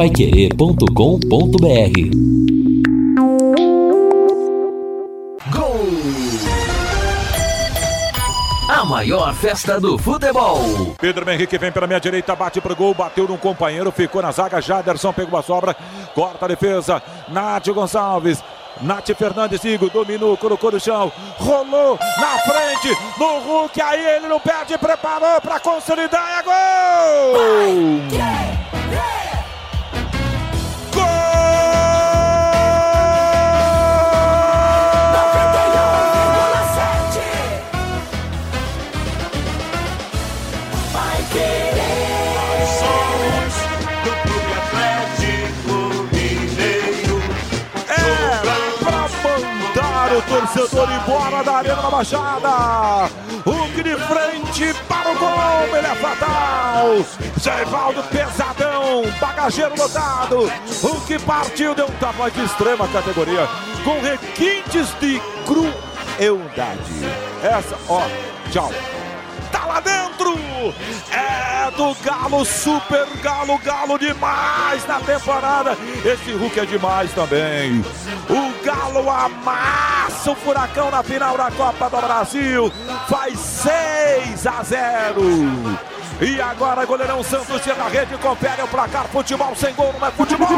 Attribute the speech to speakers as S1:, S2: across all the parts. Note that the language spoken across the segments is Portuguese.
S1: paiquerê.com.br
S2: Gol! A maior festa do futebol.
S3: Pedro Henrique vem pela minha direita, bate pro gol, bateu num companheiro, ficou na zaga. Jaderson pegou a sobra, corta a defesa. Nath Gonçalves Nath Fernandes, Igor, dominou, colocou no chão, rolou na frente, no Hulk, aí ele não perde, preparou para consolidar, é gol! Torcedor embora da Arena da Baixada. Hulk de frente para o gol, ele é fatal. Zé pesadão, bagageiro lotado. Hulk partiu, deu um tamanho de extrema categoria, com requintes de crueldade. Essa, ó, tchau tá lá dentro. É do Galo, super Galo, Galo demais na temporada. Esse Hulk é demais também. O Galo amassa o Furacão na final da Copa do Brasil. Faz 6 a 0. E agora goleirão Santos tira na rede, confere o placar. Futebol sem gol não é futebol.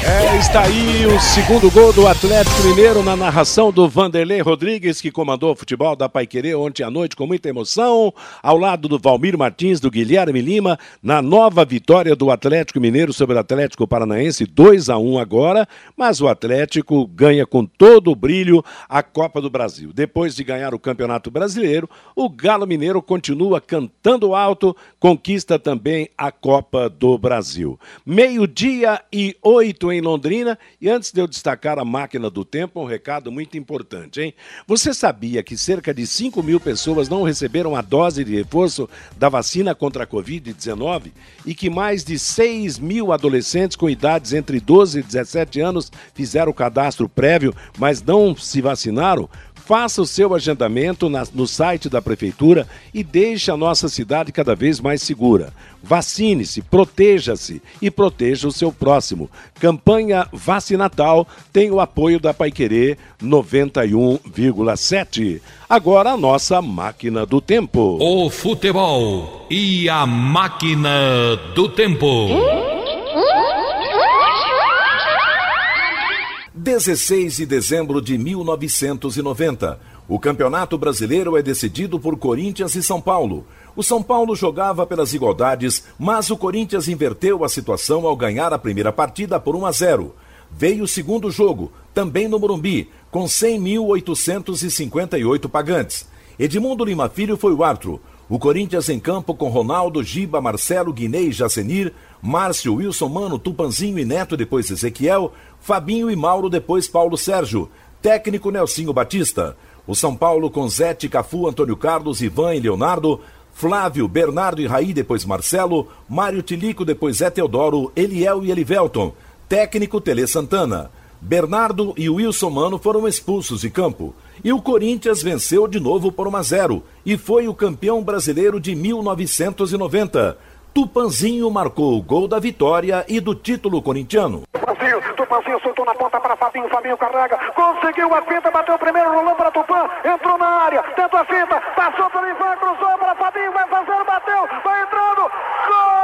S4: É, está aí o segundo gol do Atlético Mineiro na narração do Vanderlei Rodrigues, que comandou o futebol da Paiquerê ontem à noite com muita emoção, ao lado do Valmir Martins, do Guilherme Lima, na nova vitória do Atlético Mineiro sobre o Atlético Paranaense, 2 a 1 agora, mas o Atlético ganha com todo o brilho a Copa do Brasil. Depois de ganhar o Campeonato Brasileiro, o Galo Mineiro continua cantando alto, conquista também a Copa do Brasil. Meio-dia e oito em em Londrina. E antes de eu destacar a máquina do tempo, um recado muito importante, hein? Você sabia que cerca de 5 mil pessoas não receberam a dose de reforço da vacina contra a Covid-19 e que mais de 6 mil adolescentes com idades entre 12 e 17 anos fizeram o cadastro prévio, mas não se vacinaram? Faça o seu agendamento na, no site da Prefeitura e deixe a nossa cidade cada vez mais segura. Vacine-se, proteja-se e proteja o seu próximo. Campanha Vacinatal tem o apoio da Paiquerê 91,7. Agora a nossa máquina do tempo.
S5: O futebol e a máquina do tempo.
S6: 16 de dezembro de 1990. O Campeonato Brasileiro é decidido por Corinthians e São Paulo. O São Paulo jogava pelas igualdades, mas o Corinthians inverteu a situação ao ganhar a primeira partida por 1 a 0. Veio o segundo jogo, também no Morumbi, com 100.858 pagantes. Edmundo Lima Filho foi o árbitro. O Corinthians em campo com Ronaldo, Giba, Marcelo, Guinei, Jacenir, Márcio, Wilson Mano, Tupanzinho e Neto, depois Ezequiel, Fabinho e Mauro, depois Paulo Sérgio. Técnico Nelsinho Batista. O São Paulo com Zete, Cafu, Antônio Carlos, Ivan e Leonardo. Flávio, Bernardo e Raí, depois Marcelo. Mário Tilico, depois Zé Teodoro, Eliel e Elivelton. Técnico Tele Santana. Bernardo e Wilson Mano foram expulsos de campo. E o Corinthians venceu de novo por 1 a 0 e foi o campeão brasileiro de 1990. Tupanzinho marcou o gol da vitória e do título corintiano.
S7: Tupanzinho, Tupanzinho soltou na ponta para Fabinho, Fabinho carrega, conseguiu a finta, bateu o primeiro, rolou para Tupan, entrou na área, tentou a finta, passou pelo Ivan, cruzou para Fabinho, vai fazer, bateu, vai entrando, gol!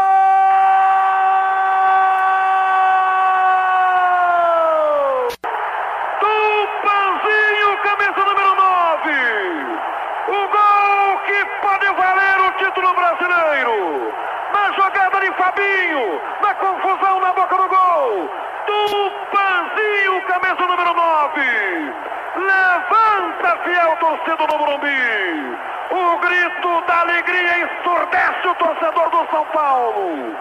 S7: Fabinho, na confusão na boca do gol. Tupanzinho, camisa número 9. Levanta, fiel torcedor do Morumbi. O grito da alegria ensurdece o torcedor do São Paulo.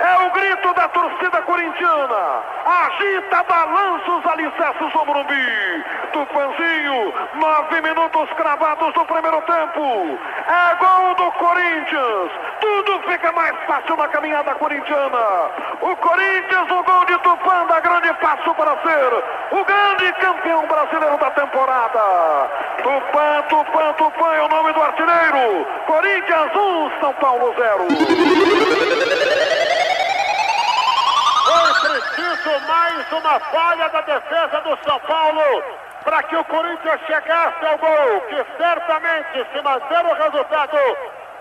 S7: É o grito da torcida corintiana. Agita, balança os alicerces do Morumbi. Tupanzinho, nove minutos cravados no primeiro tempo. É gol do Corinthians. Tudo fica mais fácil na caminhada corintiana. O Corinthians, o gol de Tupã, dá grande passo para ser o grande campeão brasileiro da temporada. Tupã, Tupã, Tupã é o nome do artilheiro. Corinthians 1, São Paulo 0.
S1: Foi preciso mais uma falha da defesa do São Paulo para que o Corinthians chegasse ao gol, que certamente, se manter o resultado,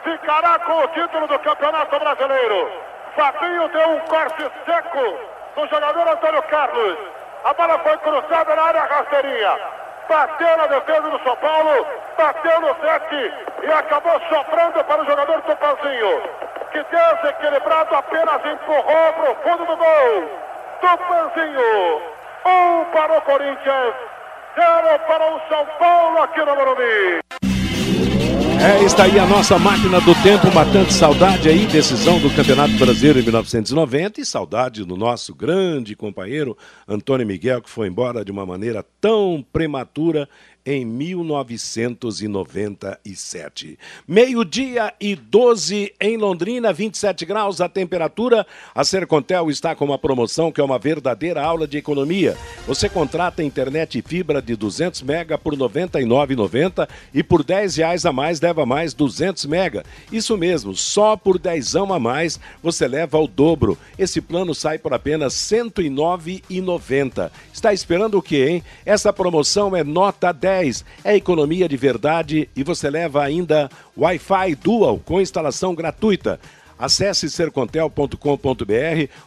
S1: ficará com o título do Campeonato Brasileiro. Fabinho deu um corte seco no jogador Antônio Carlos. A bola foi cruzada na área rasteirinha. Bateu na defesa do São Paulo, bateu no sete e acabou soprando para o jogador Tupanzinho que desequilibrado apenas empurrou para o fundo do gol. Tupanzinho, um para o Corinthians, zero para o São Paulo aqui no Morumbi.
S4: É, está aí a nossa máquina do tempo, matando saudade aí, decisão do Campeonato Brasileiro em 1990 e saudade do nosso grande companheiro Antônio Miguel, que foi embora de uma maneira tão prematura em 1997. Meio-dia e 12 em Londrina, 27 graus a temperatura. A Sercontel está com uma promoção que é uma verdadeira aula de economia. Você contrata internet e fibra de 200 mega por R$ 99,90 e por 10 reais a mais leva mais 200 mega. Isso mesmo, só por 10 a mais você leva o dobro. Esse plano sai por apenas R$ 109,90. Está esperando o quê, hein? Essa promoção é nota 10 10 é economia de verdade e você leva ainda Wi-Fi Dual com instalação gratuita. Acesse sercontel.com.br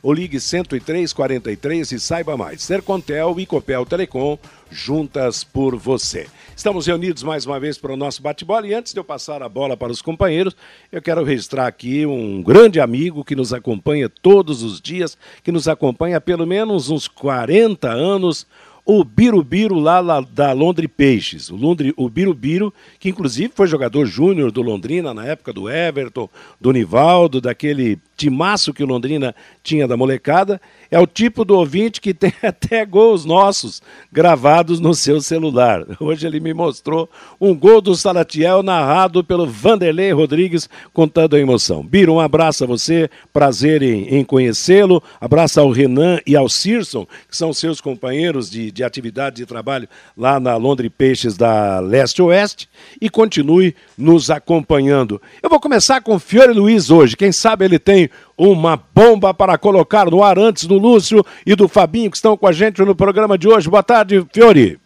S4: ou ligue 10343 e saiba mais. Sercontel e Copel Telecom, juntas por você. Estamos reunidos mais uma vez para o nosso bate-bola e antes de eu passar a bola para os companheiros, eu quero registrar aqui um grande amigo que nos acompanha todos os dias, que nos acompanha há pelo menos uns 40 anos, o Birubiru lá, lá da Londre Peixes. O, Londre, o Birubiru, que inclusive foi jogador júnior do Londrina na época do Everton, do Nivaldo, daquele timaço que o Londrina tinha da molecada, é o tipo do ouvinte que tem até gols nossos gravados no seu celular. Hoje ele me mostrou um gol do Salatiel narrado pelo Vanderlei Rodrigues, contando a emoção. Biro, um abraço a você, prazer em, em conhecê-lo, abraço ao Renan e ao Cirson, que são seus companheiros de, de atividade de trabalho lá na Londres Peixes da Leste Oeste, e continue nos acompanhando. Eu vou começar com Fiore Luiz hoje, quem sabe ele tem uma bomba para colocar no ar antes do Lúcio e do Fabinho que estão com a gente no programa de hoje. Boa tarde, Fiore.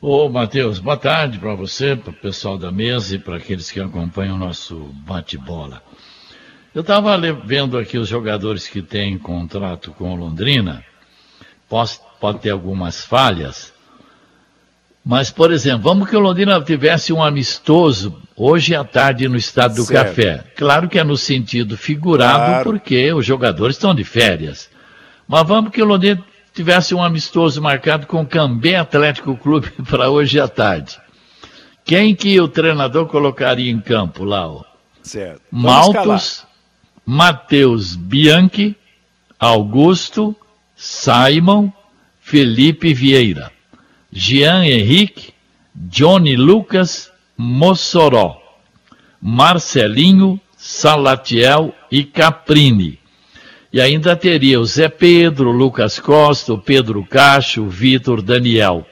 S8: Ô, Matheus, boa tarde para você, para o pessoal da mesa e para aqueles que acompanham o nosso bate-bola. Eu estava vendo aqui os jogadores que têm contrato com Londrina, pode, pode ter algumas falhas, mas, por exemplo, vamos que o Londrina tivesse um amistoso hoje à tarde no Estado do certo. Café. Claro que é no sentido figurado, claro. porque os jogadores estão de férias. Mas vamos que o Londrina tivesse um amistoso marcado com o Cambé Atlético Clube para hoje à tarde. Quem que o treinador colocaria em campo lá? Ó?
S4: Certo.
S8: Maltos, Matheus Bianchi, Augusto, Simon, Felipe Vieira. Jean Henrique, Johnny Lucas, Mossoró, Marcelinho, Salatiel e Caprini. E ainda teria o Zé Pedro, Lucas Costa, o Pedro Cacho, o Vitor Daniel.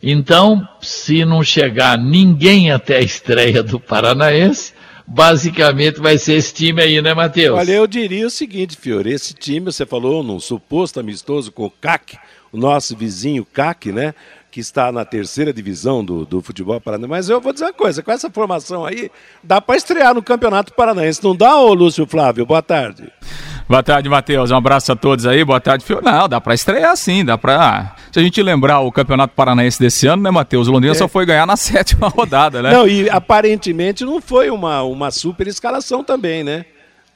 S8: Então, se não chegar ninguém até a estreia do Paranaense, basicamente vai ser esse time aí, né, Matheus?
S4: Olha, eu diria o seguinte, Fiore, esse time, você falou num suposto amistoso com o CAC, o nosso vizinho CAC, né? Que está na terceira divisão do, do futebol paranaense. Mas eu vou dizer uma coisa: com essa formação aí, dá para estrear no Campeonato Paranaense. Não dá, ô Lúcio Flávio? Boa tarde.
S9: Boa tarde, Matheus. Um abraço a todos aí. Boa tarde, Fio. Não, dá para estrear sim, dá para. Se a gente lembrar o Campeonato Paranaense desse ano, né, Matheus? O Londrina é. só foi ganhar na sétima rodada, né?
S4: Não, e aparentemente não foi uma, uma super escalação também, né?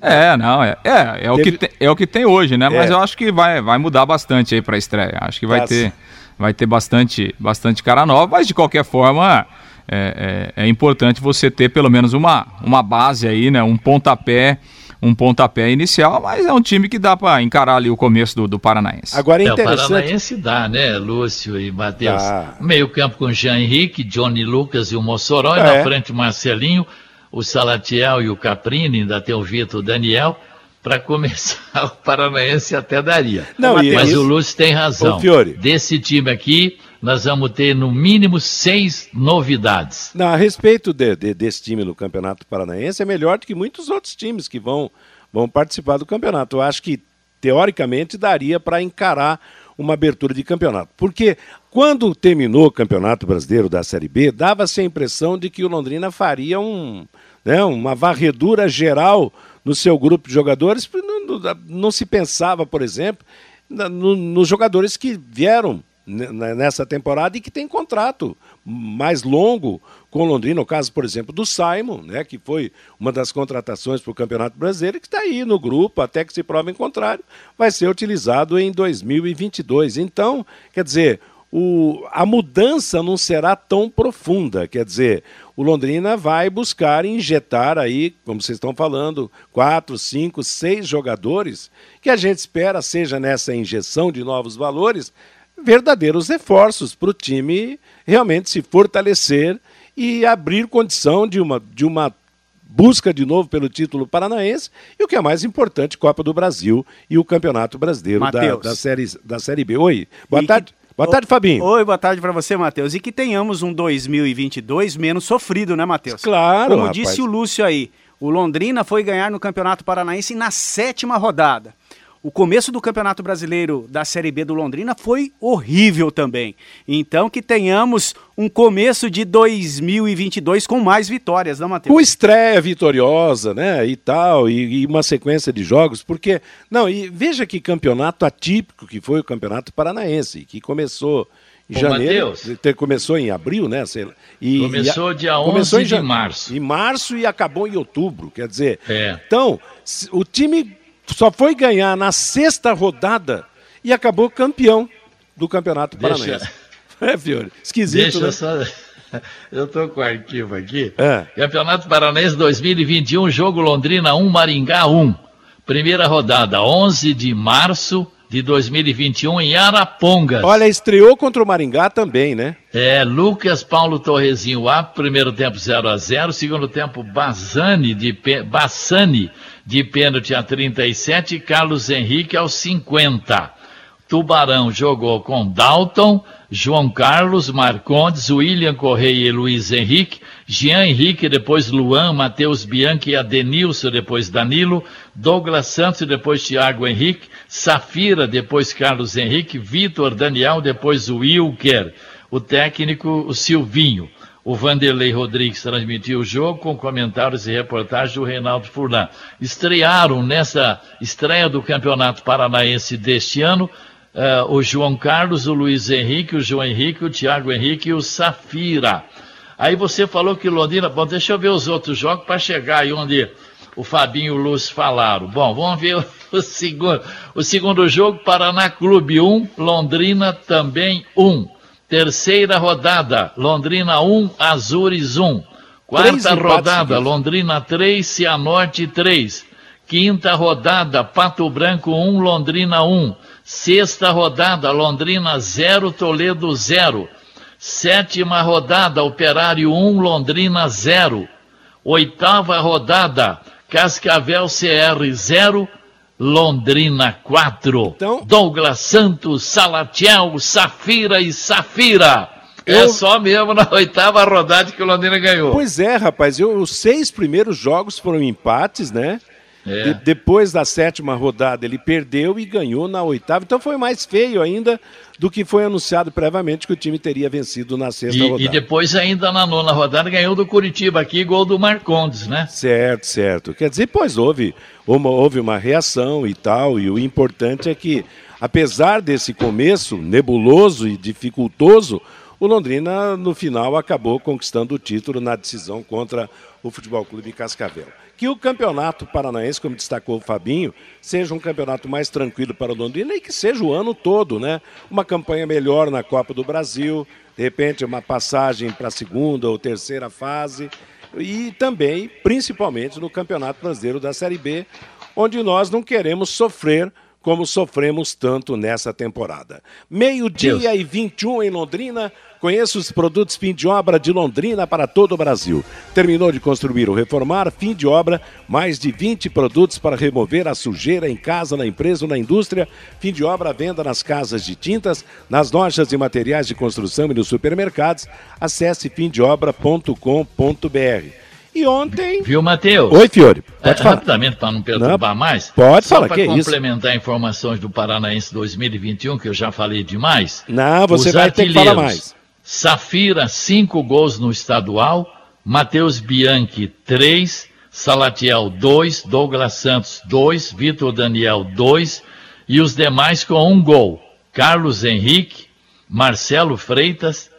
S9: É, não, é, é, é, o, que tem, é o que tem hoje, né? Mas é. eu acho que vai, vai mudar bastante aí para a estreia. Acho que vai Nossa. ter, vai ter bastante, bastante cara nova, mas de qualquer forma é, é, é, importante você ter pelo menos uma, uma base aí, né? Um pontapé um pontapé inicial, mas é um time que dá para encarar ali o começo do, do Paranaense.
S8: Agora é interessante. É, o Paranaense dá, né, Lúcio e Matheus? Meio campo com Jean Henrique, Johnny Lucas e o Mossoró, é. e na frente o Marcelinho, o Salatiel e o Caprini, ainda tem o Vitor Daniel para começar o Paranaense até daria. Não, Mas isso... o Lúcio tem razão. Desse time aqui, nós vamos ter no mínimo seis novidades.
S4: Não, a respeito de, de, desse time no Campeonato Paranaense, é melhor do que muitos outros times que vão, vão participar do campeonato. Eu acho que, teoricamente, daria para encarar uma abertura de campeonato. Porque quando terminou o Campeonato Brasileiro da Série B, dava-se a impressão de que o Londrina faria um, né, uma varredura geral no seu grupo de jogadores. Não, não, não se pensava, por exemplo, no, nos jogadores que vieram nessa temporada e que tem contrato mais longo com Londrina, o caso, por exemplo, do Simon, né, que foi uma das contratações para o Campeonato Brasileiro, que está aí no grupo, até que se prove em contrário, vai ser utilizado em 2022. Então, quer dizer, o, a mudança não será tão profunda, quer dizer, o Londrina vai buscar injetar aí, como vocês estão falando, quatro, cinco, seis jogadores, que a gente espera seja nessa injeção de novos valores, verdadeiros reforços para o time realmente se fortalecer e abrir condição de uma, de uma busca de novo pelo título paranaense e o que é mais importante, Copa do Brasil e o Campeonato Brasileiro da, da, série, da Série B. Oi, boa e tarde. Que... Boa tarde, Fabinho.
S10: Oi, boa tarde para você, Matheus. E que tenhamos um 2022 menos sofrido, né, Matheus?
S4: Claro.
S10: Como rapaz. disse o Lúcio aí, o Londrina foi ganhar no Campeonato Paranaense na sétima rodada. O começo do Campeonato Brasileiro da Série B do Londrina foi horrível também. Então que tenhamos um começo de 2022 com mais vitórias, não, Matheus?
S4: Com estreia vitoriosa, né, e tal, e, e, uma sequência de jogos, porque não, e veja que campeonato atípico que foi o Campeonato Paranaense, que começou em Ô, janeiro, Mateus, começou em abril, né? Sei lá,
S8: e, começou e, dia 11 começou de março.
S4: Em março e acabou em outubro, quer dizer. É. Então, o time só foi ganhar na sexta rodada e acabou campeão do Campeonato Deixa... Paranaense.
S8: É, Fiore? Esquisito, Deixa né? só... Eu estou com o arquivo aqui. É. Campeonato Paranaense 2021, jogo Londrina 1, Maringá 1. Primeira rodada, 11 de março de 2021 em Arapongas.
S4: Olha, estreou contra o Maringá também, né?
S8: É, Lucas Paulo Torrezinho A, primeiro tempo 0 a 0 segundo tempo Bassani de, Bassani de pênalti a 37 e Carlos Henrique aos 50. Tubarão jogou com Dalton, João Carlos, Marcondes, William Correia e Luiz Henrique, Jean Henrique, depois Luan, Matheus Bianchi e Adenilson, depois Danilo, Douglas Santos, depois Thiago Henrique, Safira, depois Carlos Henrique, Vitor Daniel, depois Wilker, o técnico o Silvinho. O Vanderlei Rodrigues transmitiu o jogo com comentários e reportagens do Reinaldo Furlan. Estrearam nessa estreia do Campeonato Paranaense deste ano uh, o João Carlos, o Luiz Henrique, o João Henrique, o Tiago Henrique e o Safira. Aí você falou que Londrina. Bom, deixa eu ver os outros jogos para chegar aí onde o Fabinho e o Lúcio falaram. Bom, vamos ver o, segundo. O segundo jogo, Paraná Clube 1, Londrina também 1. Terceira rodada, Londrina 1, Azures 1. Quarta rodada, Londrina 3, Cianorte 3. Quinta rodada, Pato Branco 1, Londrina 1. Sexta rodada, Londrina 0, Toledo 0. Sétima rodada, Operário 1, Londrina 0. Oitava rodada, Cascavel CR 0, Londrina 4. Então... Douglas Santos, Salatiel, Safira e Safira. É eu... É só mesmo na oitava rodada que o Londrina ganhou.
S4: Pois é, rapaz. Eu, os seis primeiros jogos foram empates, né? É. De, depois da sétima rodada ele perdeu e ganhou na oitava. Então foi mais feio ainda do que foi anunciado previamente que o time teria vencido na sexta
S8: e,
S4: rodada.
S8: E depois ainda na nona rodada ganhou do Curitiba aqui, gol do Marcondes, né?
S4: Certo, certo. Quer dizer, pois houve uma, houve uma reação e tal, e o importante é que, apesar desse começo nebuloso e dificultoso, o Londrina, no final, acabou conquistando o título na decisão contra o Futebol Clube Cascavel que o campeonato paranaense, como destacou o Fabinho, seja um campeonato mais tranquilo para o Londrina e que seja o ano todo, né? Uma campanha melhor na Copa do Brasil, de repente uma passagem para a segunda ou terceira fase e também, principalmente, no Campeonato Brasileiro da Série B, onde nós não queremos sofrer como sofremos tanto nessa temporada. Meio-dia e 21 em Londrina. Conheça os produtos fim de obra de Londrina para todo o Brasil. Terminou de construir ou reformar, fim de obra, mais de 20 produtos para remover a sujeira em casa, na empresa ou na indústria. Fim de obra, venda nas casas de tintas, nas lojas de materiais de construção e nos supermercados. Acesse fimdeobra.com.br. E ontem.
S8: Viu, Matheus?
S4: Oi, Fiore.
S8: Pode é, falar. Rapidamente, para não perturbar não, mais.
S4: Pode falar,
S8: para complementar informações do Paranaense 2021, que eu já falei demais.
S4: Não, você vai ter que falar mais.
S8: Safira, cinco gols no estadual. Matheus Bianchi, três. Salatiel, dois. Douglas Santos, dois. Vitor Daniel, dois. E os demais com um gol. Carlos Henrique, Marcelo Freitas,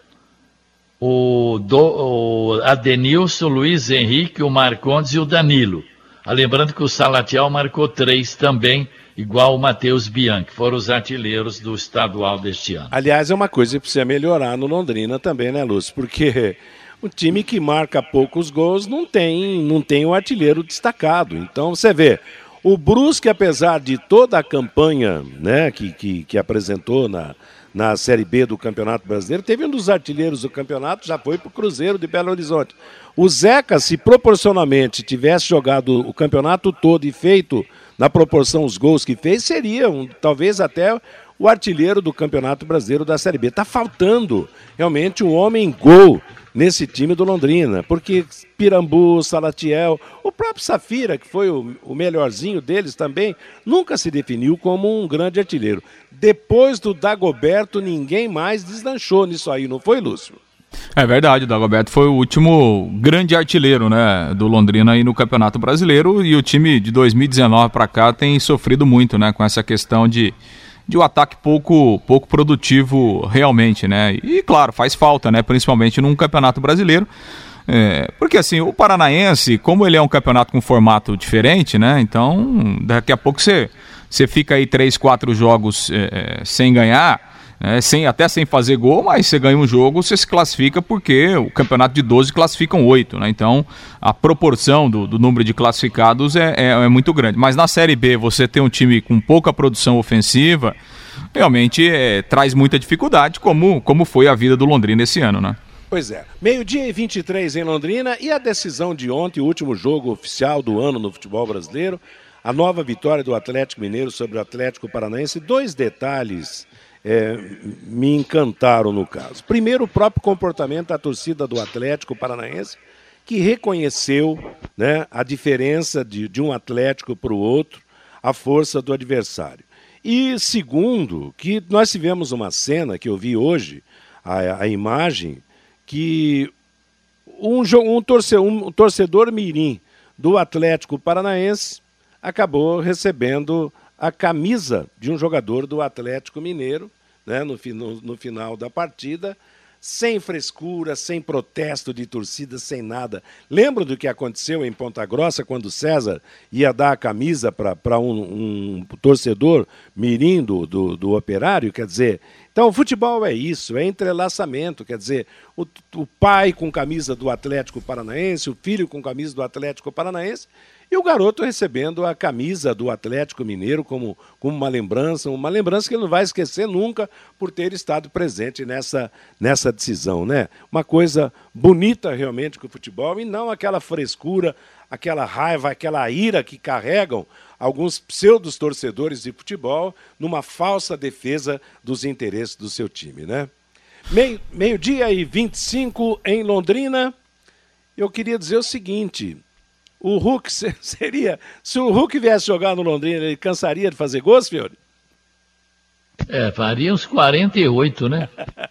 S8: o, do, o Adenilson, Luiz Henrique, o Marcondes e o Danilo. Ah, lembrando que o Salatiel marcou três também, igual o Matheus Bianchi. Foram os artilheiros do estadual deste ano.
S4: Aliás, é uma coisa que precisa melhorar no Londrina também, né, Lúcio? Porque o time que marca poucos gols não tem, não tem um artilheiro destacado. Então você vê, o Brusque, apesar de toda a campanha né, que, que, que apresentou na, na Série B do Campeonato Brasileiro. Teve um dos artilheiros do campeonato, já foi para o Cruzeiro de Belo Horizonte. O Zeca, se proporcionalmente tivesse jogado o campeonato todo e feito na proporção os gols que fez, seria um, talvez até o artilheiro do Campeonato Brasileiro da Série B. Está faltando realmente um homem gol nesse time do Londrina, porque Pirambu, Salatiel, o próprio Safira, que foi o, o melhorzinho deles também, nunca se definiu como um grande artilheiro. Depois do Dagoberto, ninguém mais deslanchou nisso aí, não foi, Lúcio?
S9: É verdade, o Dagoberto foi o último grande artilheiro né, do Londrina aí no Campeonato Brasileiro e o time de 2019 para cá tem sofrido muito né, com essa questão de, de um ataque pouco, pouco produtivo realmente, né? E claro, faz falta, né? Principalmente num campeonato brasileiro. É, porque assim, o Paranaense, como ele é um campeonato com formato diferente, né? Então, daqui a pouco você, você fica aí três, quatro jogos é, é sem ganhar né, sem, até sem fazer gol, mas você ganha um jogo, você se classifica porque o campeonato de 12 classificam 8, né? Então a proporção do, do número de classificados é, é, é, muito grande. Mas na Série B, você ter um time com pouca produção ofensiva, realmente é, traz muita dificuldade, como, como foi a vida do Londrina esse ano, né?
S4: Pois é. Meio-dia e 23 em Londrina e a decisão de ontem, o último jogo oficial do ano no futebol brasileiro. A nova vitória do Atlético Mineiro sobre o Atlético Paranaense. Dois detalhes é, me encantaram no caso. Primeiro, o próprio comportamento da torcida do Atlético Paranaense, que reconheceu né, a diferença de, de um Atlético para o outro, a força do adversário. E segundo, que nós tivemos uma cena que eu vi hoje, a, a imagem, que um, um, um torcedor mirim do Atlético Paranaense acabou recebendo a camisa de um jogador do Atlético Mineiro né, no, no, no final da partida, sem frescura, sem protesto de torcida, sem nada. Lembra do que aconteceu em Ponta Grossa quando César ia dar a camisa para um, um, torcedor mirim do, do, do, operário? Quer dizer, então o futebol é isso, é entrelaçamento. Quer dizer, o, o pai com camisa do Atlético Paranaense, o filho com camisa do Atlético Paranaense, e o garoto recebendo a camisa do Atlético Mineiro como, como uma lembrança, uma lembrança que ele não vai esquecer nunca por ter estado presente nessa, nessa decisão, né? Uma coisa bonita realmente com o futebol e não aquela frescura, aquela raiva, aquela ira que carregam alguns pseudos torcedores de futebol numa falsa defesa dos interesses do seu time, né? Meio, meio-dia e 25 em Londrina. Eu queria dizer o seguinte: o Hulk seria. Se o Hulk viesse jogar no Londrina, ele cansaria de fazer gols, Fiore?
S8: É, faria uns 48, né?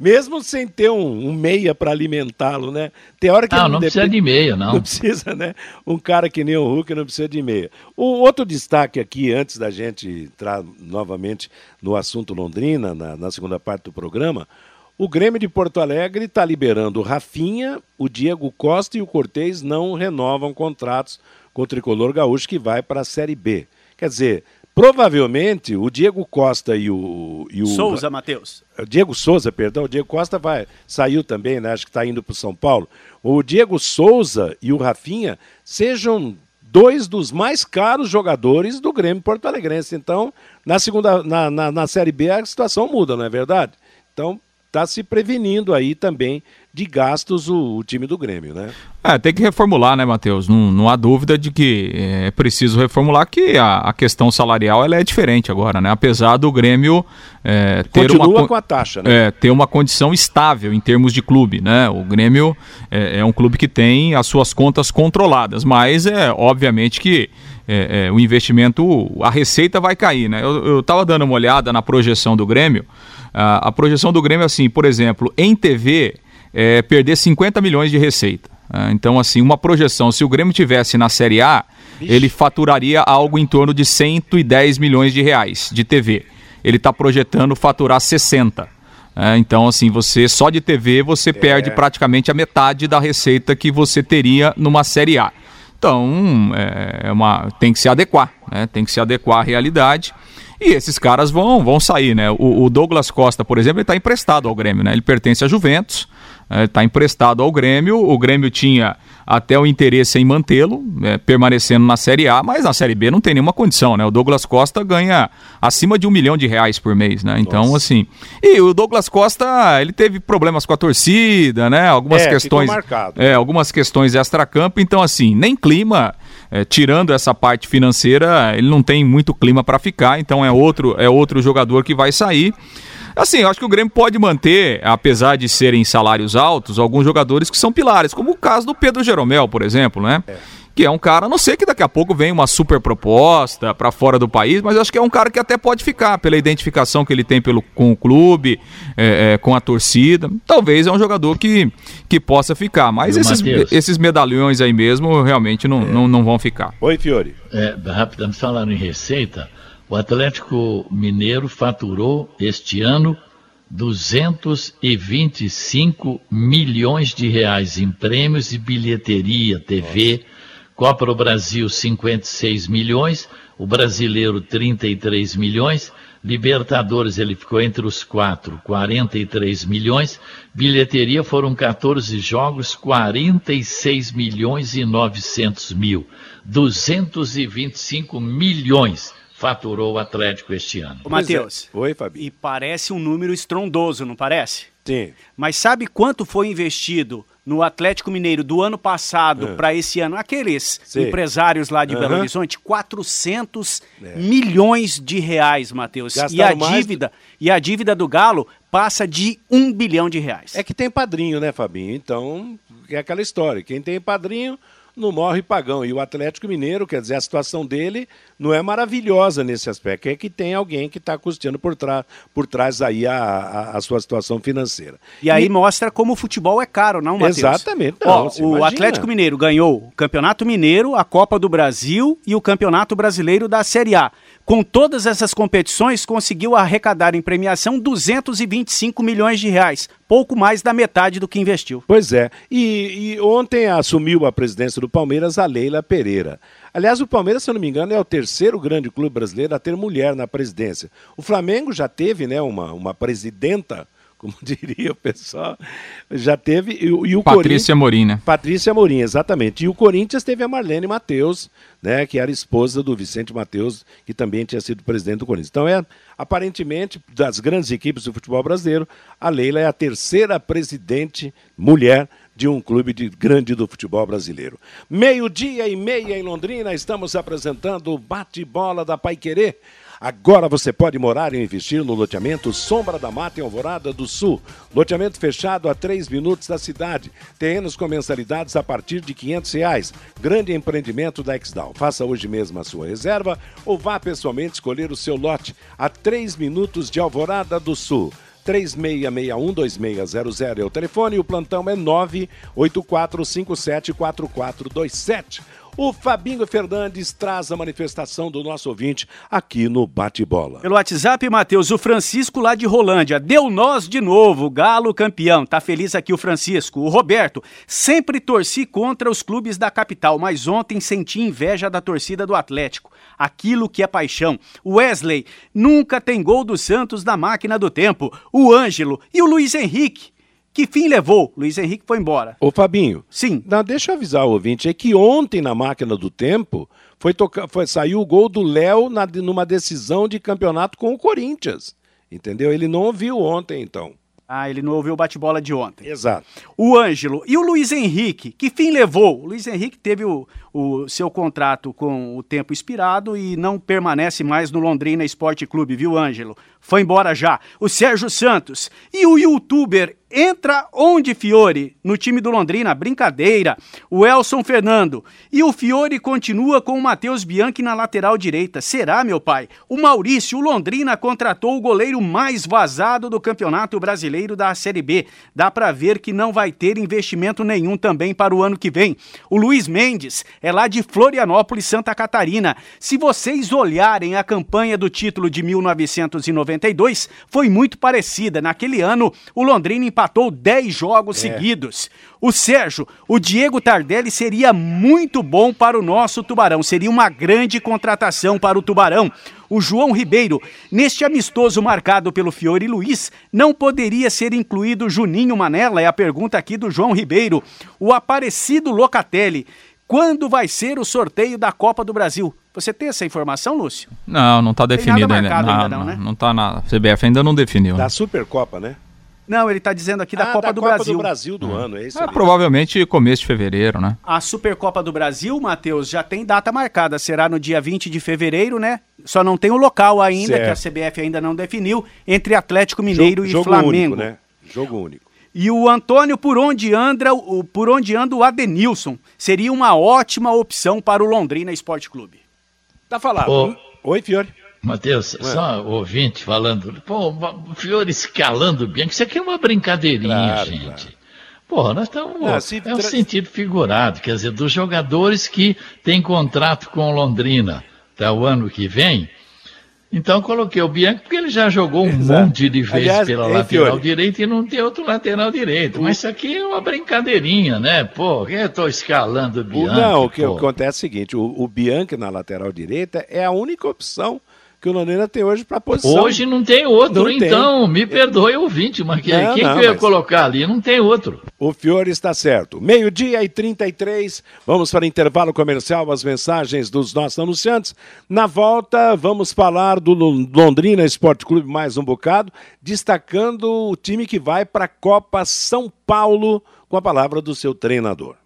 S4: Mesmo sem ter um, um meia para alimentá-lo, né? Tem hora que
S8: não, não precisa de meia, não.
S4: Não precisa, né? Um cara que nem o Hulk não precisa de meia. O outro destaque aqui, antes da gente entrar novamente no assunto Londrina, na, na segunda parte do programa, o Grêmio de Porto Alegre está liberando o Rafinha, o Diego Costa e o Cortez não renovam contratos com o tricolor gaúcho que vai para a Série B. Quer dizer, Provavelmente o Diego Costa e o. E o
S10: Souza, Matheus.
S4: Diego Souza, perdão. O Diego Costa vai, saiu também, né? Acho que está indo para o São Paulo. O Diego Souza e o Rafinha sejam dois dos mais caros jogadores do Grêmio Porto Alegrense. Então, na segunda, na, na, na Série B a situação muda, não é verdade? Então, está se prevenindo aí também de gastos o, o, time do Grêmio, né?
S9: É, tem que reformular, né, Matheus? Não, não há dúvida de que é preciso reformular que a, a questão salarial ela é diferente agora, né? Apesar do Grêmio é, ter
S4: Continua
S9: uma
S4: com a taxa, né?
S9: É, ter uma condição estável em termos de clube, né? O Grêmio é, é um clube que tem as suas contas controladas, mas é obviamente que é, é, o investimento, a receita vai cair, né? Eu estava dando uma olhada na projeção do Grêmio. A, a projeção do Grêmio, assim, por exemplo, em TV é, perder 50 milhões de receita. É, então, assim, uma projeção, se o Grêmio tivesse na Série A, ele faturaria algo em torno de 110 milhões de reais de TV. Ele está projetando faturar 60. É, então, assim, você só de TV você é. perde praticamente a metade da receita que você teria numa Série A. Então, é, é uma, tem que se adequar, né? tem que se adequar à realidade. E esses caras vão, vão sair, né? O, o Douglas Costa, por exemplo, ele está emprestado ao Grêmio, né? Ele pertence à Juventus está é, emprestado ao Grêmio. O Grêmio tinha até o interesse em mantê-lo, é, permanecendo na Série A, mas na Série B não tem nenhuma condição, né? O Douglas Costa ganha acima de um milhão de reais por mês, né? Então, Nossa. assim. E o Douglas Costa, ele teve problemas com a torcida, né? Algumas é, questões. É, algumas questões extra-campo, então, assim, nem clima. É, tirando essa parte financeira, ele não tem muito clima para ficar, então é outro, é outro jogador que vai sair. Assim, eu acho que o Grêmio pode manter, apesar de serem salários altos, alguns jogadores que são pilares, como o caso do Pedro Jeromel, por exemplo, né? É. Que é um cara, não sei que daqui a pouco vem uma super proposta para fora do país, mas eu acho que é um cara que até pode ficar pela identificação que ele tem pelo, com o clube, é, é, com a torcida. Talvez é um jogador que, que possa ficar, mas esses, esses medalhões aí mesmo realmente não, é. não, não vão ficar.
S4: Oi, Fiore.
S8: É, rapidamente falando em receita, o Atlético Mineiro faturou este ano 225 milhões de reais em prêmios e bilheteria, TV. Copa do Brasil 56 milhões, o brasileiro 33 milhões, Libertadores ele ficou entre os quatro, 43 milhões, bilheteria foram 14 jogos, 46 milhões e 900 mil, 225 milhões faturou o Atlético este ano.
S10: Ô, Matheus.
S4: É. Oi, Fabi.
S10: E parece um número estrondoso, não parece?
S4: Sim.
S10: Mas sabe quanto foi investido no Atlético Mineiro do ano passado uhum. para esse ano? Aqueles Sim. empresários lá de uhum. Belo Horizonte, 400 é. milhões de reais, Matheus. E a dívida e a dívida do Galo passa de um bilhão de reais.
S4: É que tem padrinho, né, Fabinho? Então, é aquela história. Quem tem padrinho não morre pagão. E o Atlético Mineiro, quer dizer, a situação dele não é maravilhosa nesse aspecto, é que tem alguém que está custeando por, trás, por trás aí a, a, a, sua situação financeira.
S10: E aí e... mostra como o futebol é caro, não, Matheus?
S4: Exatamente.
S10: Não, Ó, o imagina. Atlético Mineiro ganhou o Campeonato Mineiro, a Copa do Brasil e o Campeonato Brasileiro da Série A. Com todas essas competições, conseguiu arrecadar em premiação 225 milhões de reais, pouco mais da metade do que investiu.
S4: Pois é. E, e ontem assumiu a presidência do Palmeiras a Leila Pereira. Aliás, o Palmeiras, se eu não me engano, é o terceiro grande clube brasileiro a ter mulher na presidência. O Flamengo já teve né, uma, uma presidenta como diria o pessoal, já teve. E, e o
S9: Patrícia Morim, né?
S4: Patrícia Morim, exatamente. E o Corinthians teve a Marlene Matheus, né, que era esposa do Vicente Matheus, que também tinha sido presidente do Corinthians. Então é, aparentemente, das grandes equipes do futebol brasileiro, a Leila é a terceira presidente mulher de um clube de grande do futebol brasileiro. Meio-dia e meia em Londrina, estamos apresentando o bate-bola da Pai Querer. Agora você pode morar e investir no loteamento Sombra da Mata em Alvorada do Sul. Loteamento fechado a 3 minutos da cidade. Terrenos com mensalidades a partir de 500 reais. Grande empreendimento da Exdal. Faça hoje mesmo a sua reserva ou vá pessoalmente escolher o seu lote a 3 minutos de Alvorada do Sul. 3661-2600 é o telefone e o plantão é 984574427. O Fabinho Fernandes traz a manifestação do nosso ouvinte aqui no Bate-Bola.
S10: Pelo WhatsApp, Matheus, o Francisco lá de Rolândia. Deu nós de novo, Galo campeão. Tá feliz aqui o Francisco. O Roberto, sempre torci contra os clubes da capital, mas ontem senti inveja da torcida do Atlético. Aquilo que é paixão. Wesley, nunca tem gol do Santos na máquina do tempo. O Ângelo e o Luiz Henrique. Que fim levou? Luiz Henrique foi embora.
S4: Ô Fabinho.
S10: Sim.
S4: Não, deixa eu avisar o ouvinte, é que ontem na máquina do tempo foi, tocar, foi saiu o gol do Léo na, numa decisão de campeonato com o Corinthians. Entendeu? Ele não ouviu ontem, então.
S10: Ah, ele não ouviu o bate-bola de ontem.
S4: Exato.
S10: O Ângelo e o Luiz Henrique, que fim levou? O Luiz Henrique teve o, o seu contrato com o tempo expirado e não permanece mais no Londrina Esporte Clube, viu, Ângelo? Foi embora já. O Sérgio Santos e o youtuber entra onde, Fiore? No time do Londrina, brincadeira. O Elson Fernando. E o Fiore continua com o Matheus Bianchi na lateral direita. Será, meu pai? O Maurício, o Londrina contratou o goleiro mais vazado do Campeonato Brasileiro da Série B. Dá para ver que não vai ter investimento nenhum também para o ano que vem. O Luiz Mendes é lá de Florianópolis, Santa Catarina. Se vocês olharem a campanha do título de 1992, foi muito parecida. Naquele ano, o Londrina empatou 10 jogos é. seguidos. O Sérgio, o Diego Tardelli seria muito bom para o nosso Tubarão, seria uma grande contratação para o Tubarão. O João Ribeiro, neste amistoso marcado pelo Fiore Luiz, não poderia ser incluído Juninho Manela? É a pergunta aqui do João Ribeiro. O Aparecido Locatelli, quando vai ser o sorteio da Copa do Brasil? Você tem essa informação, Lúcio?
S9: Não, não está definido ainda. Não, ainda não, né? Não está na CBF, ainda não definiu.
S4: Da né? Supercopa, né?
S10: Não, ele está dizendo aqui da
S4: ah,
S10: Copa
S4: da
S10: do
S4: Copa
S10: Brasil.
S4: do Brasil do hum. ano, é isso?
S9: É, provavelmente começo de fevereiro, né?
S10: A Supercopa do Brasil, Matheus, já tem data marcada. Será no dia 20 de fevereiro, né? Só não tem o local ainda, certo. que a CBF ainda não definiu, entre Atlético Mineiro
S4: jogo,
S10: e Flamengo.
S4: Único, né? Jogo único.
S10: E o Antônio, por onde anda o, por onde anda o Adenilson, seria uma ótima opção para o Londrina Esporte Clube.
S4: Tá falado. Oi, Fiore.
S8: Matheus, só ouvinte falando, pô, o Fiore escalando bem, isso aqui é uma brincadeirinha, claro, gente. Claro. Porra, nós estamos. Ah, é um sentido figurado, quer dizer, dos jogadores que têm contrato com Londrina até o ano que vem. Então coloquei o Bianchi porque ele já jogou um Exato. monte de vezes Aliás, pela lateral direita e não tem outro lateral direito. Mas isso aqui é uma brincadeirinha, né? Pô, eu estou escalando o Bianchi.
S4: Não, o que
S8: pô.
S4: acontece é o seguinte: o, o Bianchi na lateral direita é a única opção que o Londrina tem hoje para posição.
S8: Hoje não tem outro, não então, tem. me perdoe ouvinte, mas quem, não, quem não, que eu ia colocar ali? Não tem outro.
S4: O Fiore está certo. Meio-dia e 33, vamos para intervalo comercial, as mensagens dos nossos anunciantes. Na volta, vamos falar do Londrina Esporte Clube mais um bocado, destacando o time que vai para a Copa São Paulo, com a palavra do seu treinador.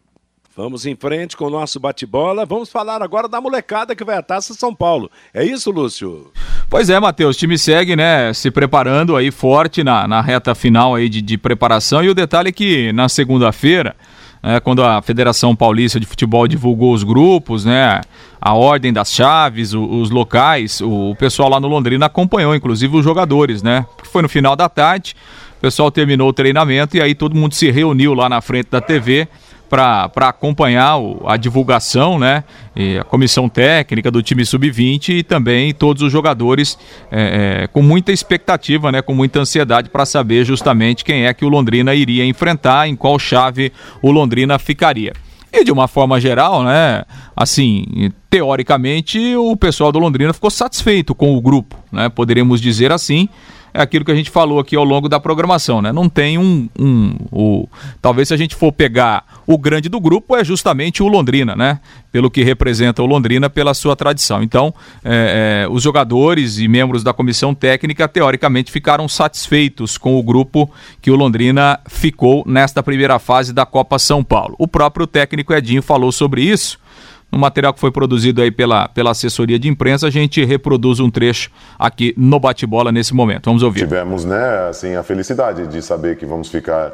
S4: Vamos em frente com o nosso bate-bola. Vamos falar agora da molecada que vai à Taça São Paulo. É isso, Lúcio?
S9: Pois é, Matheus. O time segue, né, se preparando aí forte na, na reta final aí de, de preparação. E o detalhe é que na segunda-feira, né, quando a Federação Paulista de Futebol divulgou os grupos, né, a ordem das chaves, os, os locais, o, o pessoal lá no Londrina acompanhou, inclusive os jogadores, né? Porque foi no final da tarde, o pessoal terminou o treinamento e aí todo mundo se reuniu lá na frente da TV para acompanhar o, a divulgação, né? E a comissão técnica do time sub-20 e também todos os jogadores é, é, com muita expectativa, né? Com muita ansiedade para saber justamente quem é que o Londrina iria enfrentar, em qual chave o Londrina ficaria. E de uma forma geral, né? Assim, teoricamente, o pessoal do Londrina ficou satisfeito com o grupo, né? Poderíamos dizer assim é aquilo que a gente falou aqui ao longo da programação, né? Não tem um, um o, talvez se a gente for pegar o grande do grupo é justamente o Londrina, né? Pelo que representa o Londrina pela sua tradição. Então, é, é, os jogadores e membros da comissão técnica teoricamente ficaram satisfeitos com o grupo que o Londrina ficou nesta primeira fase da Copa São Paulo. O próprio técnico Edinho falou sobre isso no material que foi produzido aí pela, pela assessoria de imprensa, a gente reproduz um trecho aqui no bate-bola nesse momento. Vamos ouvir.
S11: Tivemos, né, assim, a felicidade de saber que vamos ficar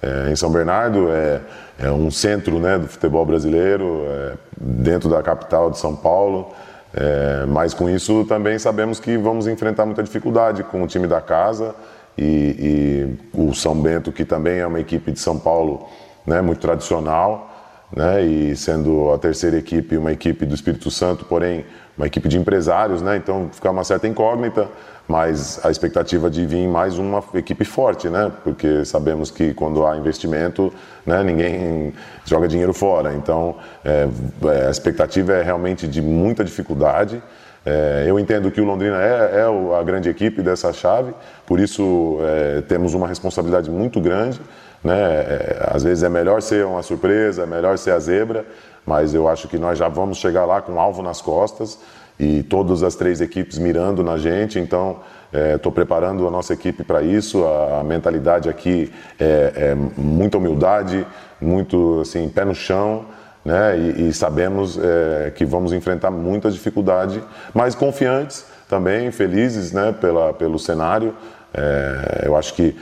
S11: é, em São Bernardo, é, é, um centro, né, do futebol brasileiro, é, dentro da capital de São Paulo. É, mas com isso também sabemos que vamos enfrentar muita dificuldade com o time da casa e, e o São Bento, que também é uma equipe de São Paulo, né, muito tradicional. Né? E sendo a terceira equipe uma equipe do Espírito Santo, porém uma equipe de empresários, né? Então fica uma certa incógnita, mas a expectativa de vir mais uma equipe forte, né? Porque sabemos que quando há investimento, né? Ninguém joga dinheiro fora. Então é, a expectativa é realmente de muita dificuldade. É, eu entendo que o Londrina é, é, a grande equipe dessa chave, por isso é, temos uma responsabilidade muito grande. Né? É, às vezes é melhor ser uma surpresa, é melhor ser a zebra, mas eu acho que nós já vamos chegar lá com alvo nas costas e todas as três equipes mirando na gente. Então, estou é, preparando a nossa equipe para isso. A, a, mentalidade aqui é, é muita humildade, muito assim pé no chão né? E, e sabemos é, que vamos enfrentar muita dificuldade, mas confiantes também, felizes, né? Pela, pelo cenário. É, eu acho que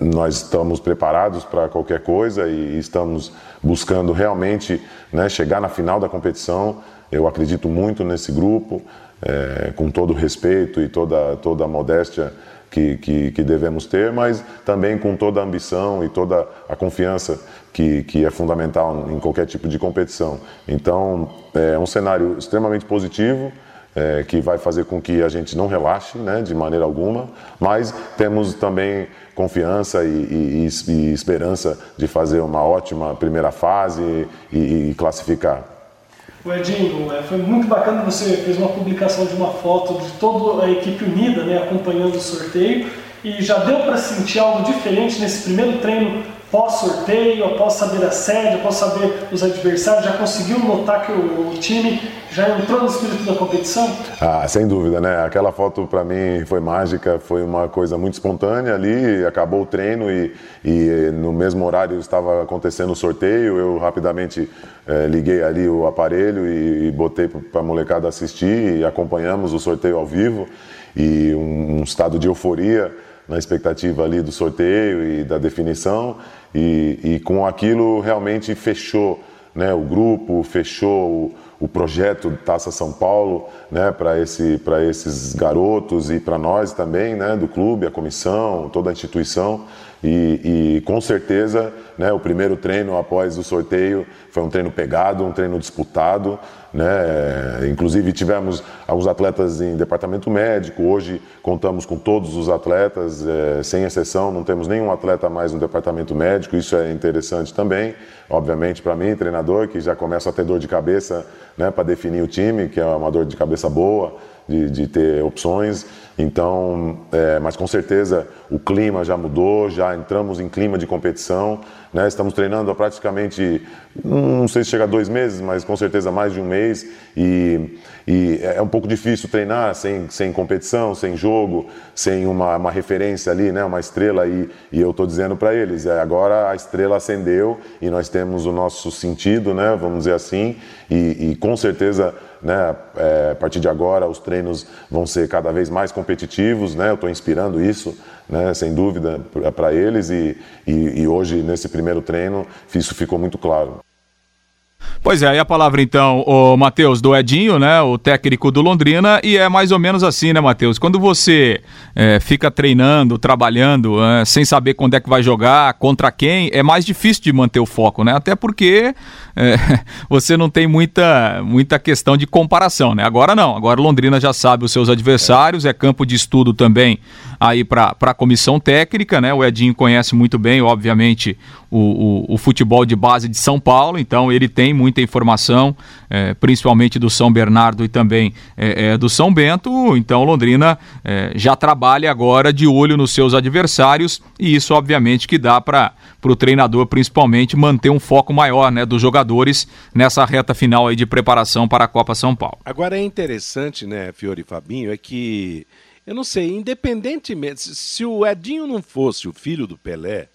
S11: nós estamos preparados para qualquer coisa e estamos buscando realmente né, chegar na final da competição. Eu acredito muito nesse grupo, é, com todo o respeito e toda, toda a modéstia que, que, que, devemos ter, mas também com toda a ambição e toda a confiança que, que é fundamental em qualquer tipo de competição. Então, é um cenário extremamente positivo. É, que vai fazer com que a gente não relaxe né, de maneira alguma, mas temos também confiança e, e, e esperança de fazer uma ótima primeira fase e, e classificar.
S12: O Edinho, é, foi muito bacana você fez uma publicação de uma foto de toda a equipe unida, né, acompanhando o sorteio, e já deu para sentir algo diferente nesse primeiro treino pós-sorteio, após saber a sede, após saber os adversários, já conseguiu notar que o, o, time já entrou no espírito da competição?
S11: Ah, sem dúvida, né? Aquela foto para mim foi mágica, foi uma coisa muito espontânea ali, acabou o treino e, e no mesmo horário estava acontecendo o sorteio, eu rapidamente eh, liguei ali o aparelho e, e botei para a molecada assistir e acompanhamos o sorteio ao vivo e um, um estado de euforia na expectativa ali do sorteio e da definição e, e com aquilo realmente fechou né, o grupo, fechou o, o projeto Taça São Paulo né, para esse, esses garotos e para nós também, né, do clube, a comissão, toda a instituição. E, e, com certeza, né, o primeiro treino após o sorteio foi um treino pegado, um treino disputado. Né? Inclusive tivemos alguns atletas em departamento médico. Hoje contamos com todos os atletas, é, sem exceção, não temos nenhum atleta mais no departamento médico. Isso é interessante também, obviamente para mim, treinador, que já começa a ter dor de cabeça né, para definir o time, que é uma dor de cabeça boa de, de ter opções. Então, é, mas com certeza o clima já mudou, já entramos em clima de competição. Né? Estamos treinando há praticamente, não sei se chega a dois meses, mas com certeza mais de um mês. E, e é um pouco difícil treinar sem, sem competição, sem jogo, sem uma, uma referência ali, né? uma estrela. E, e eu estou dizendo para eles: é, agora a estrela acendeu e nós temos o nosso sentido, né? vamos dizer assim. E, e com certeza né? É, a partir de agora, os treinos vão ser cada vez mais competitivos. Né? Eu estou inspirando isso, né? sem dúvida, para eles. E, e, e hoje, nesse primeiro treino, isso ficou muito claro.
S9: Pois é, aí a palavra então, o Matheus, do Edinho, né, o técnico do Londrina, e é mais ou menos assim, né, Matheus? Quando você é, fica treinando, trabalhando, é, sem saber quando é que vai jogar, contra quem, é mais difícil de manter o foco, né? Até porque é, você não tem muita, muita questão de comparação, né? Agora não, agora Londrina já sabe os seus adversários, é campo de estudo também aí para a comissão técnica, né? O Edinho conhece muito bem, obviamente, o, o, o, futebol de base de São Paulo, então ele tem muita informação, é, principalmente do São Bernardo e também é, é, do São Bento. Então Londrina é, já trabalha agora de olho nos seus adversários e isso, obviamente, que dá para o treinador, principalmente, manter um foco maior né, dos jogadores nessa reta final aí de preparação para a Copa São Paulo.
S4: Agora é interessante, né, Fiore e Fabinho, é que eu não sei, independentemente, se o Edinho não fosse o filho do Pelé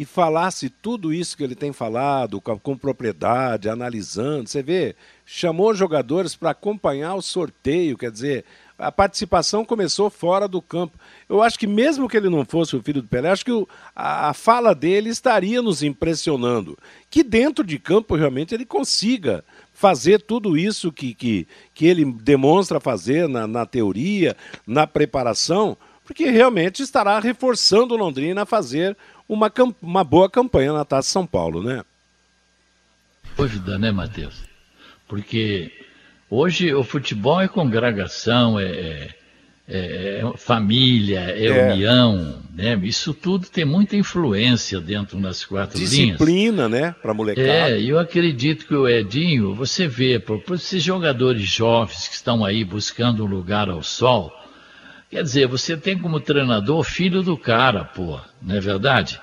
S4: e falasse tudo isso que ele tem falado, com, com propriedade, analisando, você vê, chamou jogadores para acompanhar o sorteio, quer dizer, a participação começou fora do campo. Eu acho que mesmo que ele não fosse o filho do Pelé, acho que o, a, a, fala dele estaria nos impressionando. Que dentro de campo realmente ele consiga fazer tudo isso que, que, que ele demonstra fazer na, na teoria, na preparação, porque realmente estará reforçando Londrina a fazer uma, uma boa campanha na Taça São Paulo, né?
S8: Dúvida, né, Matheus? Porque hoje o futebol é congregação, é, é, é, é família, é, é, união, né? Isso tudo tem muita influência dentro das quatro
S4: Disciplina,
S8: linhas.
S4: Disciplina, né, para molecada.
S8: É, eu acredito que o Edinho, você vê, por, por esses jogadores jovens que estão aí buscando um lugar ao sol, quer dizer, você tem como treinador filho do cara, pô, não é verdade?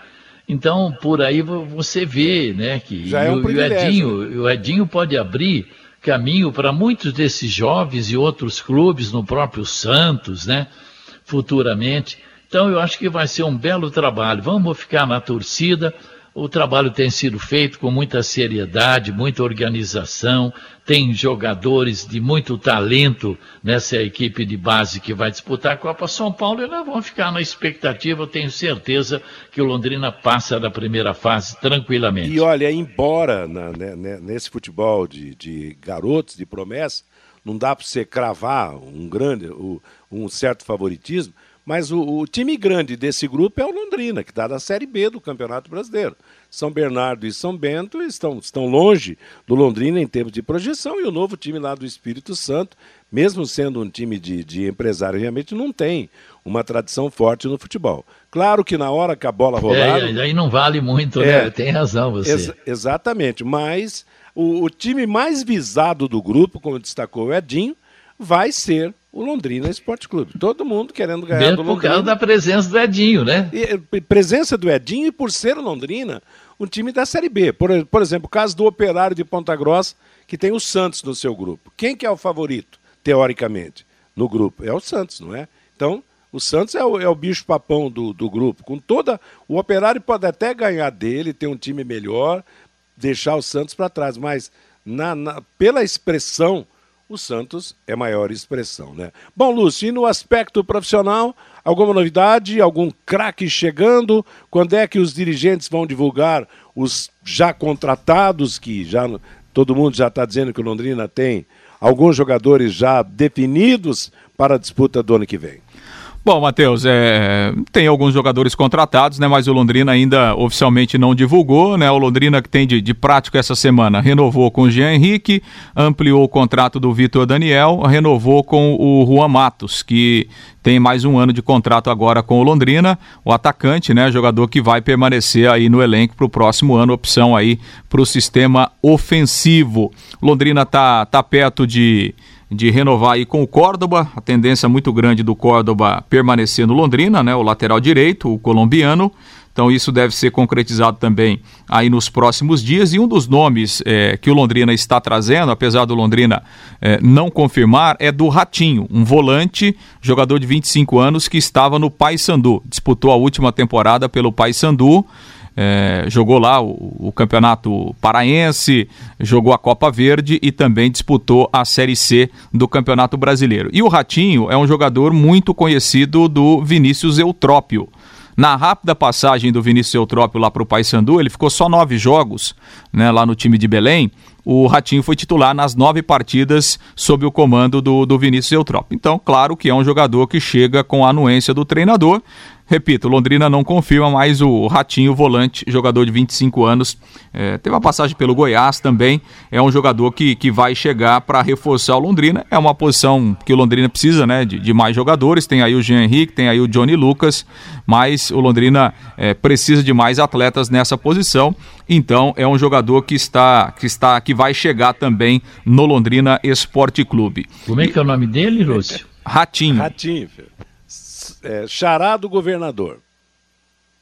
S8: Então, por aí você vê, né, que
S4: Já é um
S8: o, o, Edinho, o Edinho pode abrir caminho para muitos desses jovens e outros clubes, no próprio Santos, né, futuramente. Então, eu acho que vai ser um belo trabalho. Vamos ficar na torcida, o trabalho tem sido feito com muita seriedade, muita organização, tem jogadores de muito talento nessa equipe de base que vai disputar a Copa São Paulo e nós vamos ficar na expectativa. Eu tenho certeza que o Londrina passa da primeira fase tranquilamente.
S4: E olha, embora na, né, né, nesse futebol de, de, garotos, de promessa, não dá para você cravar um grande, um certo favoritismo, mas o, o, time grande desse grupo é o Londrina, que está na Série B do Campeonato Brasileiro. São Bernardo e São Bento estão, estão longe do Londrina em termos de projeção, e o novo time lá do Espírito Santo, mesmo sendo um time de, de empresário, realmente não tem uma tradição forte no futebol. Claro que na hora que a bola rolar.
S8: É, aí não vale muito, né? é, né? Tem razão você. Ex
S4: exatamente, mas o, o time mais visado do grupo, como destacou o Edinho, vai ser o Londrina Esporte Clube. Todo mundo querendo ganhar
S8: Mesmo
S4: do
S8: Londrina. por causa da presença do Edinho, né?
S4: E, presença do Edinho e por ser o Londrina, um time da Série B. Por, por exemplo, o caso do Operário de Ponta Grossa, que tem o Santos no seu grupo. Quem que é o favorito, teoricamente, no grupo? É o Santos, não é? Então, o Santos é o, é o bicho-papão do, do grupo. Com toda. O Operário pode até ganhar dele, ter um time melhor, deixar o Santos para trás, mas na, na, pela expressão o Santos é maior expressão, né? Bom, Lúcio, e no aspecto profissional, alguma novidade, algum craque chegando? Quando é que os dirigentes vão divulgar os já contratados, que já todo mundo já está dizendo que o Londrina tem alguns jogadores já definidos para a disputa do ano que vem?
S9: Bom, Matheus, é, tem alguns jogadores contratados, né? Mas o Londrina ainda oficialmente não divulgou, né? O Londrina que tem de, de prático essa semana renovou com o Jean Henrique, ampliou o contrato do Vitor Daniel, renovou com o Juan Matos, que tem mais um ano de contrato agora com o Londrina, o atacante, né? Jogador que vai permanecer aí no elenco para o próximo ano, opção aí para o sistema ofensivo. Londrina tá, tá perto de de renovar aí com o Córdoba, a tendência muito grande do Córdoba permanecer no Londrina, né, o lateral direito, o colombiano. Então isso deve ser concretizado também aí nos próximos dias. E um dos nomes é, que o Londrina está trazendo, apesar do Londrina é, não confirmar, é do Ratinho, um volante, jogador de 25 anos que estava no Paysandu. Disputou a última temporada pelo Paysandu. É, jogou lá o, o, Campeonato Paraense, jogou a Copa Verde e também disputou a Série C do Campeonato Brasileiro. E o Ratinho é um jogador muito conhecido do Vinícius Eutrópio. Na rápida passagem do Vinícius Eutrópio lá para o Paysandu, ele ficou só nove jogos né, lá no time de Belém. O Ratinho foi titular nas nove partidas sob o comando do, do Vinícius Eutrópio. Então, claro que é um jogador que chega com a anuência do treinador, Repito, Londrina não confirma, mas o Ratinho, volante, jogador de 25 anos, é, teve uma passagem pelo Goiás também, é um jogador que, que vai chegar para reforçar o Londrina. É uma posição que o Londrina precisa né, de, de, mais jogadores, tem aí o Jean Henrique, tem aí o Johnny Lucas, mas o Londrina é, precisa de mais atletas nessa posição. Então é um jogador que está, que está, que vai chegar também no Londrina Esporte Clube.
S8: Como é que é o nome dele, Lúcio?
S4: Ratinho. Ratinho, filho é, xará do governador.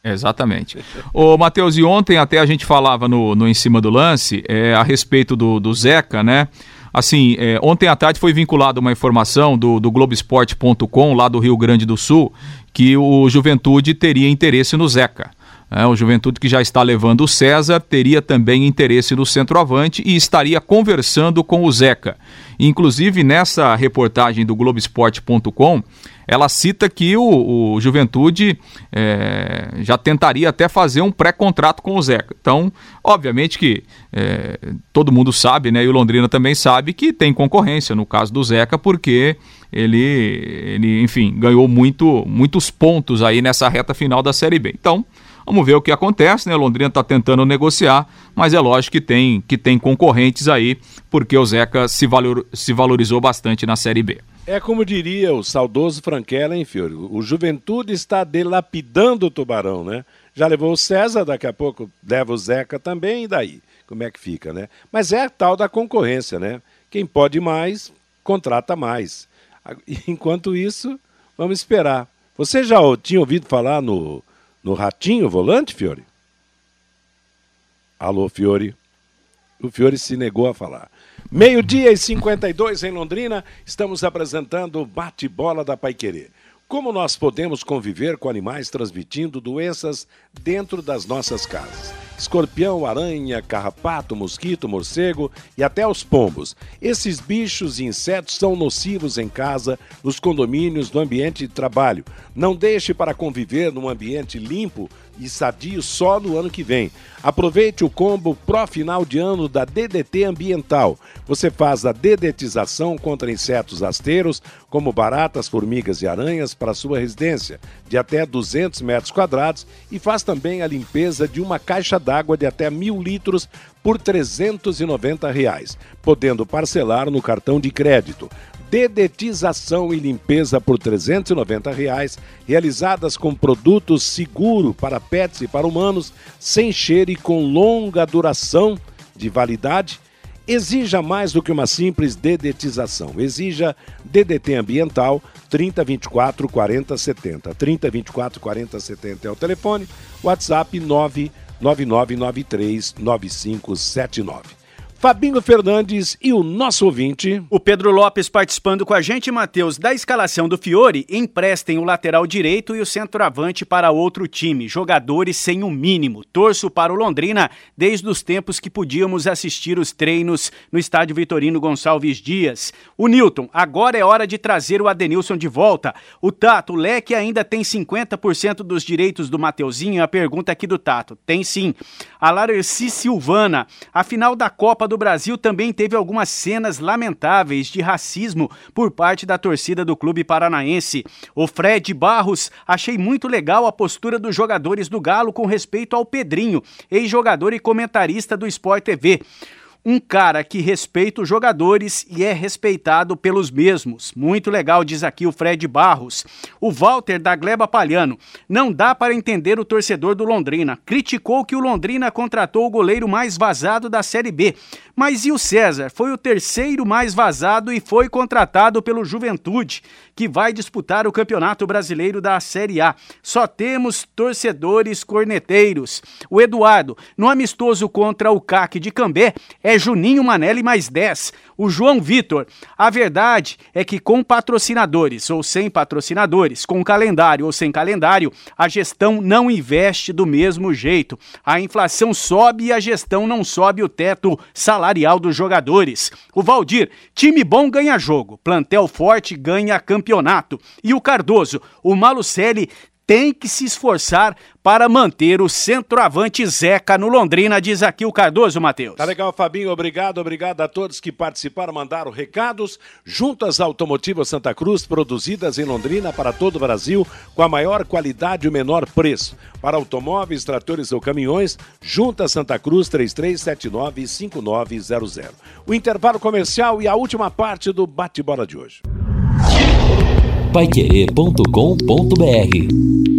S9: Exatamente. Ô, Matheus, e ontem até a gente falava no, no Em Cima do Lance é, a respeito do, do Zeca, né? Assim, é, ontem à tarde foi vinculada uma informação do, do Globoesporte.com, lá do Rio Grande do Sul, que o Juventude teria interesse no Zeca. É, o Juventude que já está levando o César teria também interesse no centroavante e estaria conversando com o Zeca. Inclusive, nessa reportagem do Globoesporte.com, ela cita que o, o Juventude é, já tentaria até fazer um pré-contrato com o Zeca. Então, obviamente que é, todo mundo sabe, né, e o Londrina também sabe que tem concorrência no caso do Zeca, porque ele, ele enfim, ganhou muito, muitos pontos aí nessa reta final da Série B. Então, Vamos ver o que acontece, né? Londrina está tentando negociar, mas é lógico que tem, que tem concorrentes aí, porque o Zeca se, valor, se valorizou bastante na Série B.
S4: É como diria o saudoso Franquela, hein, Fiore? O Juventude está delapidando o Tubarão, né? Já levou o César, daqui a pouco leva o Zeca também, e daí? Como é que fica, né? Mas é a tal da concorrência, né? Quem pode mais, contrata mais. Enquanto isso, vamos esperar. Você já tinha ouvido falar no, no Ratinho Volante, Fiore? Alô, Fiore? O Fiore se negou a falar. Meio-dia e 52 em Londrina, estamos apresentando o bate-bola da Paiquerê. Como nós podemos conviver com animais transmitindo doenças dentro das nossas casas? Escorpião, aranha, carrapato, mosquito, morcego e até os pombos. Esses bichos e insetos são nocivos em casa, nos condomínios, no ambiente de trabalho. Não deixe para conviver num ambiente limpo e sadio só no ano que vem. Aproveite o combo pró final de ano da DDT Ambiental. Você faz a dedetização contra insetos rasteiros, como baratas, formigas e aranhas, para sua residência, de até 200 metros quadrados, e faz também a limpeza de uma caixa d'água de até mil litros por 390 reais, podendo parcelar no cartão de crédito dedetização e limpeza por 390 reais, realizadas com produtos seguro para pets e para humanos, sem cheiro e com longa duração de validade. Exija mais do que uma simples dedetização. Exija DDT ambiental 3024 4070. 3024 4070 é o telefone. WhatsApp 99993 9579. Fabinho Fernandes e o nosso ouvinte.
S10: O Pedro Lopes participando com a gente, Matheus, da escalação do Fiore, emprestem o lateral direito e o centroavante para outro time, jogadores sem o um mínimo. Torço para o Londrina desde os tempos que podíamos assistir os treinos no estádio Vitorino Gonçalves Dias. O Newton, agora é hora de trazer o Adenilson de volta. O Tato, o Leque ainda tem 50% dos direitos do Mateuzinho? A pergunta aqui do Tato. Tem sim. A Larci Silvana, a final da Copa do do Brasil também teve algumas cenas lamentáveis de racismo por parte da torcida do clube paranaense. O Fred Barros, achei muito legal a postura dos jogadores do Galo com respeito ao Pedrinho, ex-jogador e comentarista do Sport TV um cara que respeita os jogadores e é respeitado pelos mesmos. Muito legal, diz aqui o Fred Barros. O Walter da Gleba Palhano. Não dá para entender o torcedor do Londrina. Criticou que o Londrina contratou o goleiro mais vazado da Série B. Mas e o César? Foi o terceiro mais vazado e foi contratado pelo Juventude, que vai disputar o Campeonato Brasileiro da Série A. Só temos torcedores corneteiros. O Eduardo, no amistoso contra o CAC de Cambé, é Juninho Manelli mais 10. O João Vitor, a verdade é que com patrocinadores ou sem patrocinadores, com calendário ou sem calendário, a gestão não investe do mesmo jeito. A inflação sobe e a gestão não sobe o teto salarial dos jogadores. O Valdir, time bom ganha jogo, plantel forte ganha campeonato. E o Cardoso, o Malucelli tem que se esforçar para manter o centroavante Zeca no Londrina, diz aqui o Cardoso, Matheus.
S4: Tá legal, Fabinho, obrigado, obrigado a todos que participaram, mandaram recados. Juntas Automotivas Santa Cruz, produzidas em Londrina para todo o Brasil, com a maior qualidade e o menor preço. Para automóveis, tratores ou caminhões, Juntas Santa Cruz 3379-5900. O intervalo comercial e a última parte do bate-bola de hoje.
S2: Paiquerê.com.br